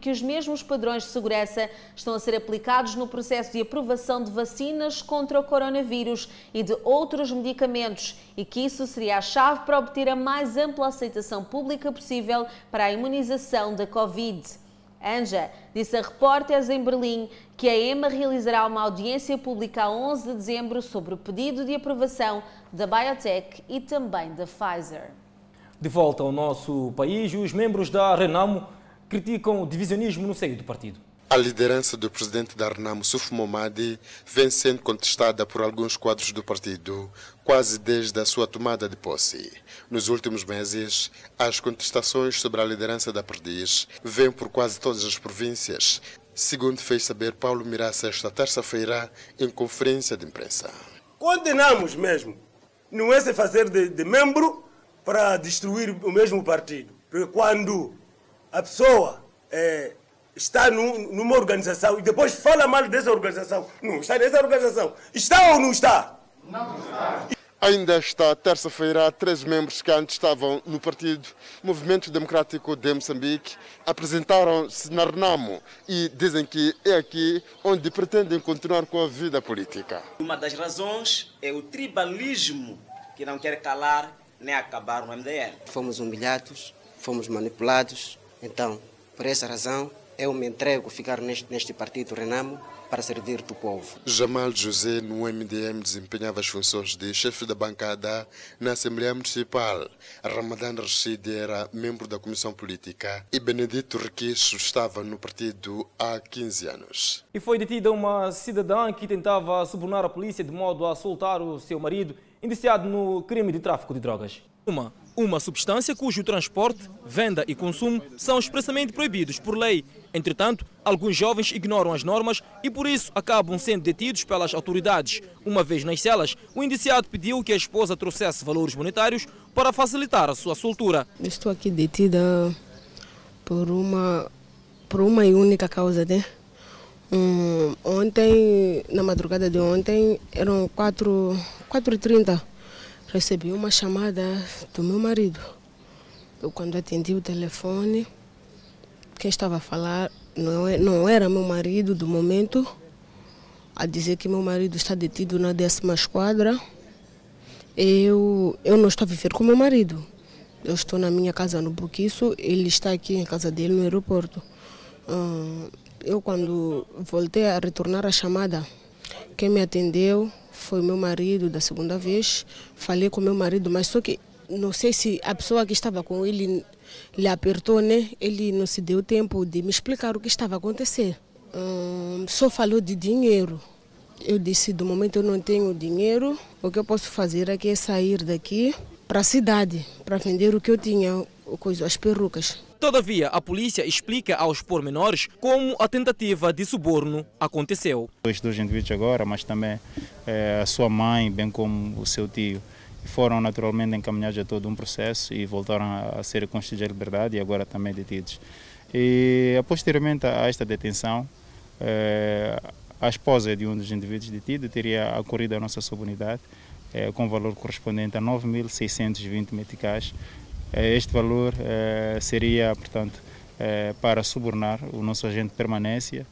que os mesmos padrões de segurança estão a ser aplicados no processo de aprovação de vacinas contra o coronavírus e de outros medicamentos e que isso seria a chave para obter a mais ampla aceitação pública possível para a imunização da Covid. Anja disse a repórteres em Berlim que a EMA realizará uma audiência pública a 11 de dezembro sobre o pedido de aprovação da Biotech e também da Pfizer. De volta ao nosso país, os membros da Renamo criticam o divisionismo no seio do partido. A liderança do presidente da Renamo, Suf Momadi, vem sendo contestada por alguns quadros do partido, quase desde a sua tomada de posse. Nos últimos meses, as contestações sobre a liderança da Perdiz vêm por quase todas as províncias, segundo fez saber Paulo Miraça esta terça-feira em conferência de imprensa. Condenamos mesmo. Não é se fazer de, de membro para destruir o mesmo partido. Porque quando a pessoa é, está numa organização e depois fala mal dessa organização. Não está nessa organização. Está ou não está? Não está. Ainda esta terça-feira, três membros que antes estavam no partido Movimento Democrático de Moçambique apresentaram-se na Renamo e dizem que é aqui onde pretendem continuar com a vida política. Uma das razões é o tribalismo que não quer calar nem acabar no MDL. Fomos humilhados, fomos manipulados, então, por essa razão, eu me entrego a ficar neste, neste partido Renamo para servir do povo. Jamal José, no MDM, desempenhava as funções de chefe da bancada na Assembleia Municipal. Ramadan Rashid era membro da Comissão Política e Benedito Requeixo estava no partido há 15 anos. E foi detida uma cidadã que tentava subornar a polícia de modo a soltar o seu marido, indiciado no crime de tráfico de drogas. Uma uma substância cujo transporte, venda e consumo são expressamente proibidos por lei. Entretanto, alguns jovens ignoram as normas e por isso acabam sendo detidos pelas autoridades. Uma vez nas celas, o indiciado pediu que a esposa trouxesse valores monetários para facilitar a sua soltura. Estou aqui detida por uma, por uma e única causa, né? Ontem, na madrugada de ontem, eram 4h30. Recebi uma chamada do meu marido. Eu, quando atendi o telefone, quem estava a falar não, é, não era meu marido do momento, a dizer que meu marido está detido na décima esquadra. Eu, eu não estou a viver com meu marido. Eu estou na minha casa no Buquiço, ele está aqui em casa dele no aeroporto. Uh, eu, quando voltei a retornar a chamada, quem me atendeu foi meu marido da segunda vez. Falei com meu marido, mas só que não sei se a pessoa que estava com ele lhe apertou, né? Ele não se deu tempo de me explicar o que estava a acontecer. Hum, só falou de dinheiro. Eu disse, do momento eu não tenho dinheiro, o que eu posso fazer aqui é sair daqui para a cidade, para vender o que eu tinha, as perucas. Todavia, a polícia explica aos pormenores como a tentativa de suborno aconteceu. Os dois indivíduos agora, mas também é, a sua mãe, bem como o seu tio, foram naturalmente encaminhados a todo um processo e voltaram a ser constituídos de liberdade e agora também detidos. E posteriormente a esta detenção, é, a esposa de um dos indivíduos detidos teria acorrido à nossa subunidade é, com valor correspondente a 9.620 meticais. É, este valor é, seria, portanto, para subornar o nosso agente de permanência,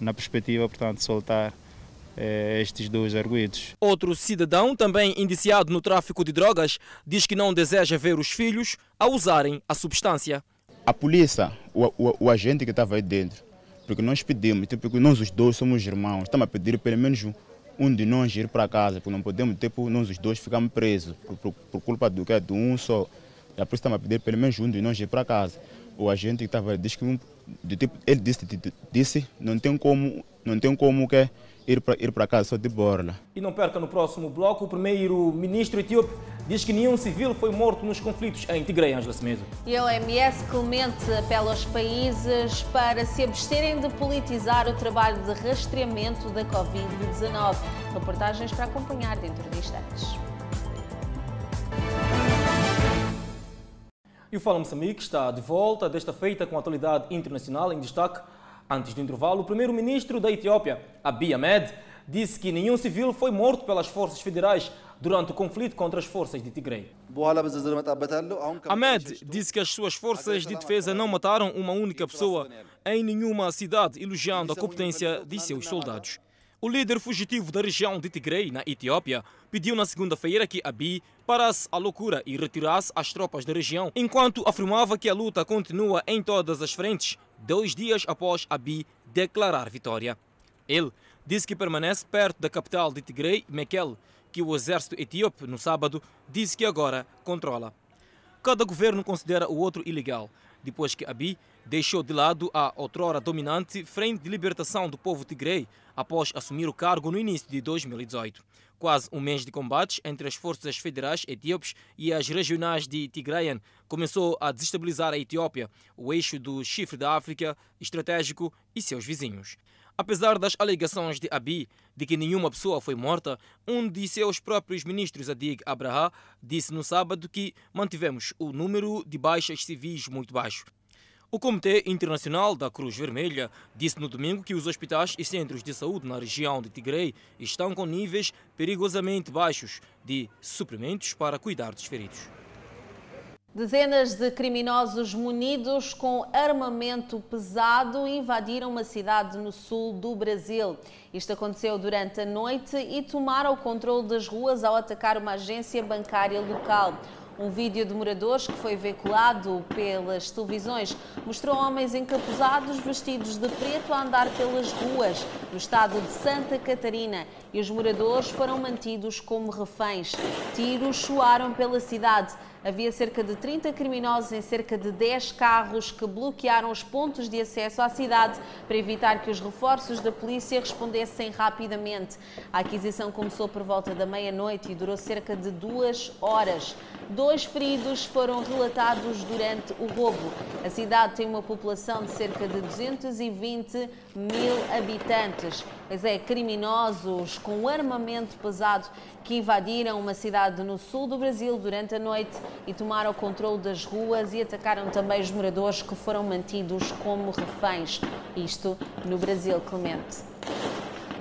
na perspectiva, portanto, de soltar estes dois arguídos. Outro cidadão, também indiciado no tráfico de drogas, diz que não deseja ver os filhos a usarem a substância. A polícia, o, o, o agente que estava aí dentro, porque nós pedimos, tipo, porque nós os dois somos irmãos, estamos a pedir pelo menos um, um de nós ir para casa, porque não podemos, tipo, nós os dois ficamos presos por, por, por culpa do que é de um só. E a polícia estamos a pedir pelo menos um de nós ir para casa. O agente que estava, diz que de, tipo, ele disse, disse, não tem como, não tem como que ir para ir para casa só de borla. E não perca no próximo bloco, o primeiro-ministro etíope diz que nenhum civil foi morto nos conflitos em Tigray, Ângela Semedo. E a OMS Clemente apela aos países para se absterem de politizar o trabalho de rastreamento da Covid-19. Reportagens para acompanhar dentro de instantes. E o Fala Moçambique está de volta, desta feita com a atualidade internacional em destaque Antes do intervalo, o primeiro-ministro da Etiópia, Abiy Ahmed, disse que nenhum civil foi morto pelas forças federais durante o conflito contra as forças de Tigray. Ahmed disse que as suas forças de defesa não mataram uma única pessoa em nenhuma cidade, elogiando a competência de seus soldados. O líder fugitivo da região de Tigray, na Etiópia, pediu na segunda-feira que Abiy parasse a loucura e retirasse as tropas da região, enquanto afirmava que a luta continua em todas as frentes dois dias após Abiy declarar vitória. Ele disse que permanece perto da capital de Tigray, Mekelle, que o exército etíope, no sábado, disse que agora controla. Cada governo considera o outro ilegal, depois que Abiy deixou de lado a outrora dominante Frente de Libertação do Povo Tigray após assumir o cargo no início de 2018. Quase um mês de combates entre as forças federais etíopes e as regionais de Tigrayan começou a desestabilizar a Etiópia, o eixo do chifre da África estratégico e seus vizinhos. Apesar das alegações de Abiy de que nenhuma pessoa foi morta, um de seus próprios ministros, Adig Abraha, disse no sábado que mantivemos o número de baixas civis muito baixo. O Comitê Internacional da Cruz Vermelha disse no domingo que os hospitais e centros de saúde na região de Tigray estão com níveis perigosamente baixos de suprimentos para cuidar dos feridos. Dezenas de criminosos munidos com armamento pesado invadiram uma cidade no sul do Brasil. Isto aconteceu durante a noite e tomaram o controle das ruas ao atacar uma agência bancária local. Um vídeo de moradores que foi veiculado pelas televisões mostrou homens encapuzados vestidos de preto a andar pelas ruas no estado de Santa Catarina e os moradores foram mantidos como reféns. Tiros soaram pela cidade. Havia cerca de 30 criminosos em cerca de 10 carros que bloquearam os pontos de acesso à cidade para evitar que os reforços da polícia respondessem rapidamente. A aquisição começou por volta da meia-noite e durou cerca de duas horas. Dois feridos foram relatados durante o roubo. A cidade tem uma população de cerca de 220 mil habitantes. Pois é, criminosos com armamento pesado que invadiram uma cidade no sul do Brasil durante a noite e tomaram o controle das ruas e atacaram também os moradores que foram mantidos como reféns. Isto no Brasil, Clemente.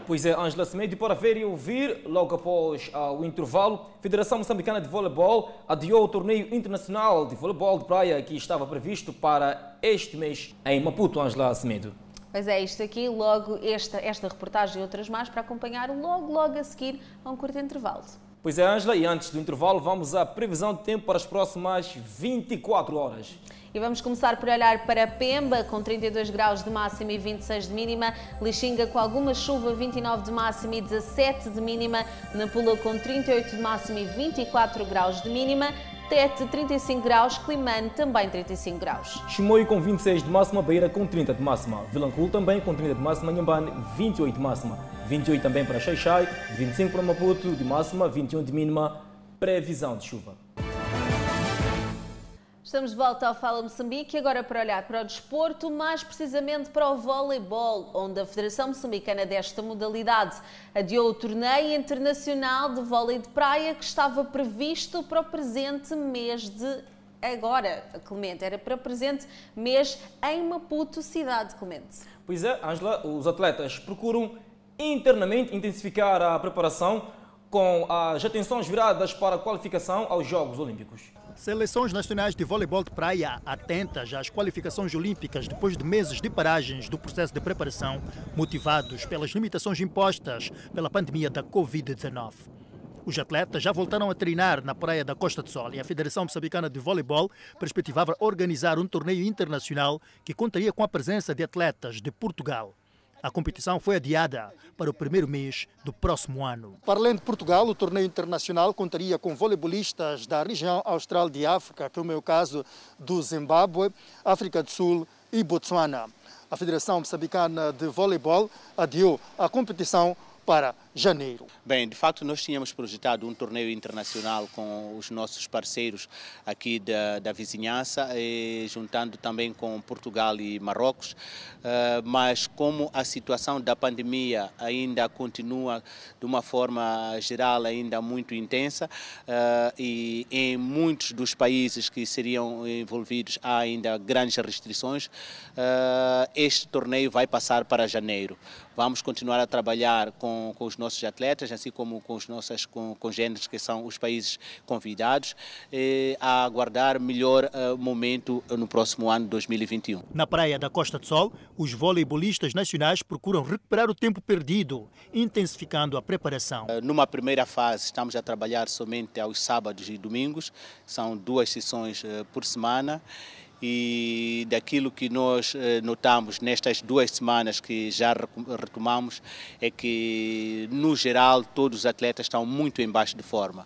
Pois é, Ângela Semedo, para ver e ouvir, logo após uh, o intervalo, a Federação Moçambicana de Voleibol adiou o torneio internacional de voleibol de praia que estava previsto para este mês em Maputo, Ângela Semedo. Pois é, isto aqui, logo esta, esta reportagem e outras mais para acompanhar logo, logo a seguir a um curto intervalo. Pois é, Ângela, e antes do intervalo vamos à previsão de tempo para as próximas 24 horas. E vamos começar por olhar para Pemba, com 32 graus de máxima e 26 de mínima. Lixinga com alguma chuva, 29 de máxima e 17 de mínima. Nampula com 38 de máxima e 24 graus de mínima. Tete 35 graus, Climane também 35 graus. Chimoio com 26 de máxima, Beira com 30 de máxima. Vilanculo também com 30 de máxima, Nhambane 28 de máxima. 28 também para Xaixai, 25 para Maputo de máxima, 21 de mínima. Previsão de chuva. Estamos de volta ao Fala Moçambique, agora para olhar para o desporto, mais precisamente para o voleibol, onde a Federação Moçambicana desta modalidade adiou o torneio internacional de vôlei de praia que estava previsto para o presente mês de agora, Clemente, era para o presente mês em Maputo, cidade, Clemente. Pois é, Ângela, os atletas procuram internamente intensificar a preparação com as atenções viradas para a qualificação aos Jogos Olímpicos. Seleções nacionais de voleibol de praia atentas às qualificações olímpicas depois de meses de paragens do processo de preparação, motivados pelas limitações impostas pela pandemia da Covid-19. Os atletas já voltaram a treinar na praia da Costa do Sol e a Federação Moçambicana de Voleibol perspectivava organizar um torneio internacional que contaria com a presença de atletas de Portugal. A competição foi adiada para o primeiro mês do próximo ano. Para além de Portugal, o torneio internacional contaria com voleibolistas da região austral de África, como é o caso do Zimbábue, África do Sul e Botsuana. A Federação Moçambicana de Voleibol adiou a competição para janeiro. Bem, de facto nós tínhamos projetado um torneio internacional com os nossos parceiros aqui da, da vizinhança, e, juntando também com Portugal e Marrocos, uh, mas como a situação da pandemia ainda continua de uma forma geral ainda muito intensa uh, e em muitos dos países que seriam envolvidos há ainda grandes restrições, este torneio vai passar para janeiro. Vamos continuar a trabalhar com, com os nossos atletas, assim como com os nossos congêneres, que são os países convidados, eh, a aguardar melhor uh, momento no próximo ano 2021. Na praia da Costa do Sol, os voleibolistas nacionais procuram recuperar o tempo perdido, intensificando a preparação. Uh, numa primeira fase, estamos a trabalhar somente aos sábados e domingos, são duas sessões uh, por semana e daquilo que nós eh, notamos nestas duas semanas que já retomamos é que, no geral, todos os atletas estão muito em baixo de forma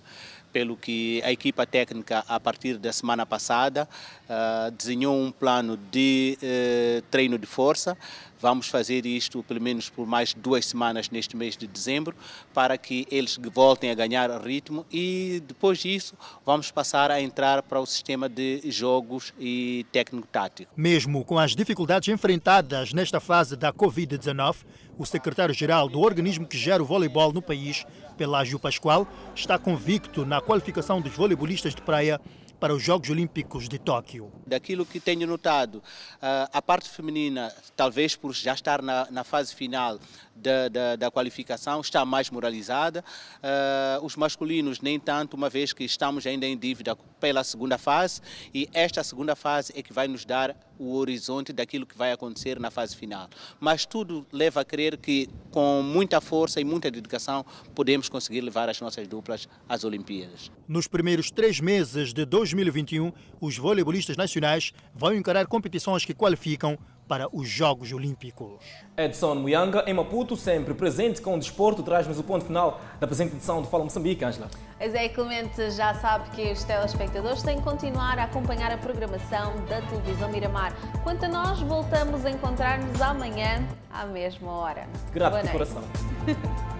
pelo que a equipa técnica, a partir da semana passada, uh, desenhou um plano de uh, treino de força. Vamos fazer isto pelo menos por mais duas semanas neste mês de dezembro, para que eles voltem a ganhar ritmo e depois disso vamos passar a entrar para o sistema de jogos e técnico-tático. Mesmo com as dificuldades enfrentadas nesta fase da Covid-19, o secretário-geral do organismo que gera o voleibol no país, Pelágio Pascoal, está convicto na qualificação dos voleibolistas de praia para os Jogos Olímpicos de Tóquio. Daquilo que tenho notado, ah, a parte feminina, talvez por já estar na, na fase final da, da, da, qualificação, está mais moralizada. Uh, os masculinos, nem tanto, uma vez que estamos ainda em dívida pela segunda fase, e esta segunda fase é que vai nos dar o horizonte daquilo que vai acontecer na fase final. Mas tudo leva a crer que, com muita força e muita dedicação, podemos conseguir levar as nossas duplas às Olimpíadas. Nos primeiros três meses de 2021, os voleibolistas nacionais vão encarar competições que qualificam para os Jogos Olímpicos. Edson Muyanga, em Maputo, sempre presente com o desporto, traz-nos o ponto final da presente edição do Fala Moçambique, Ângela. Mas é, Clemente já sabe que os telespectadores têm que continuar a acompanhar a programação da televisão Miramar. Quanto a nós, voltamos a encontrar-nos amanhã à mesma hora. Grato Boa de noite. coração.